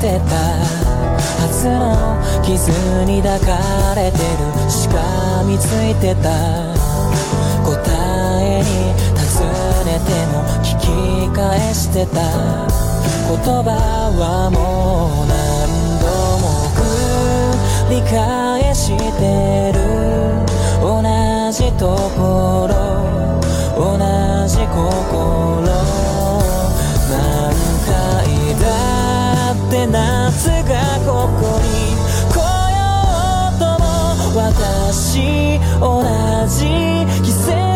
てたはずの傷に抱かれてるしかみついてた答えに尋ねても聞き返してた言葉はもう何度も繰り返してる同じとこ夏がここに来ようとも私同じ季節。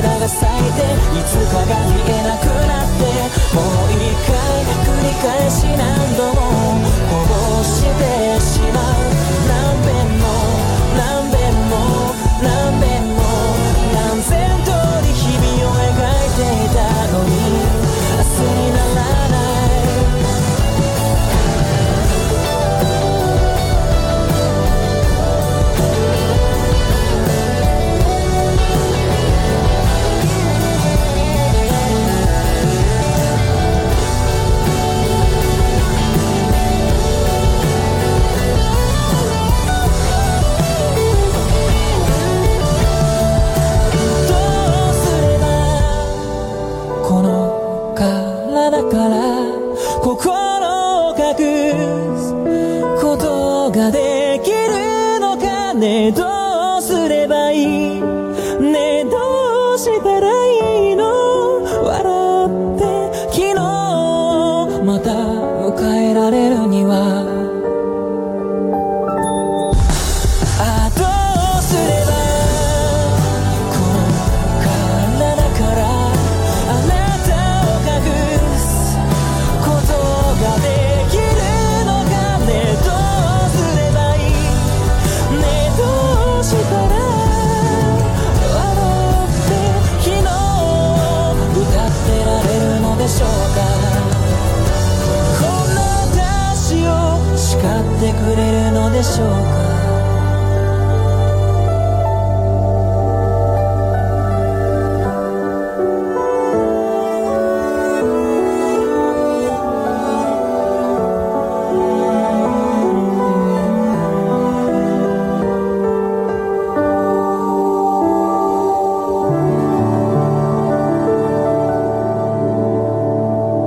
花が咲いていつかが見えなくなってもう一回繰り返し何度もだから心を隠すことができるのかねどうすればいいねどうしたらいいの笑って昨日また迎えられるでしょうか？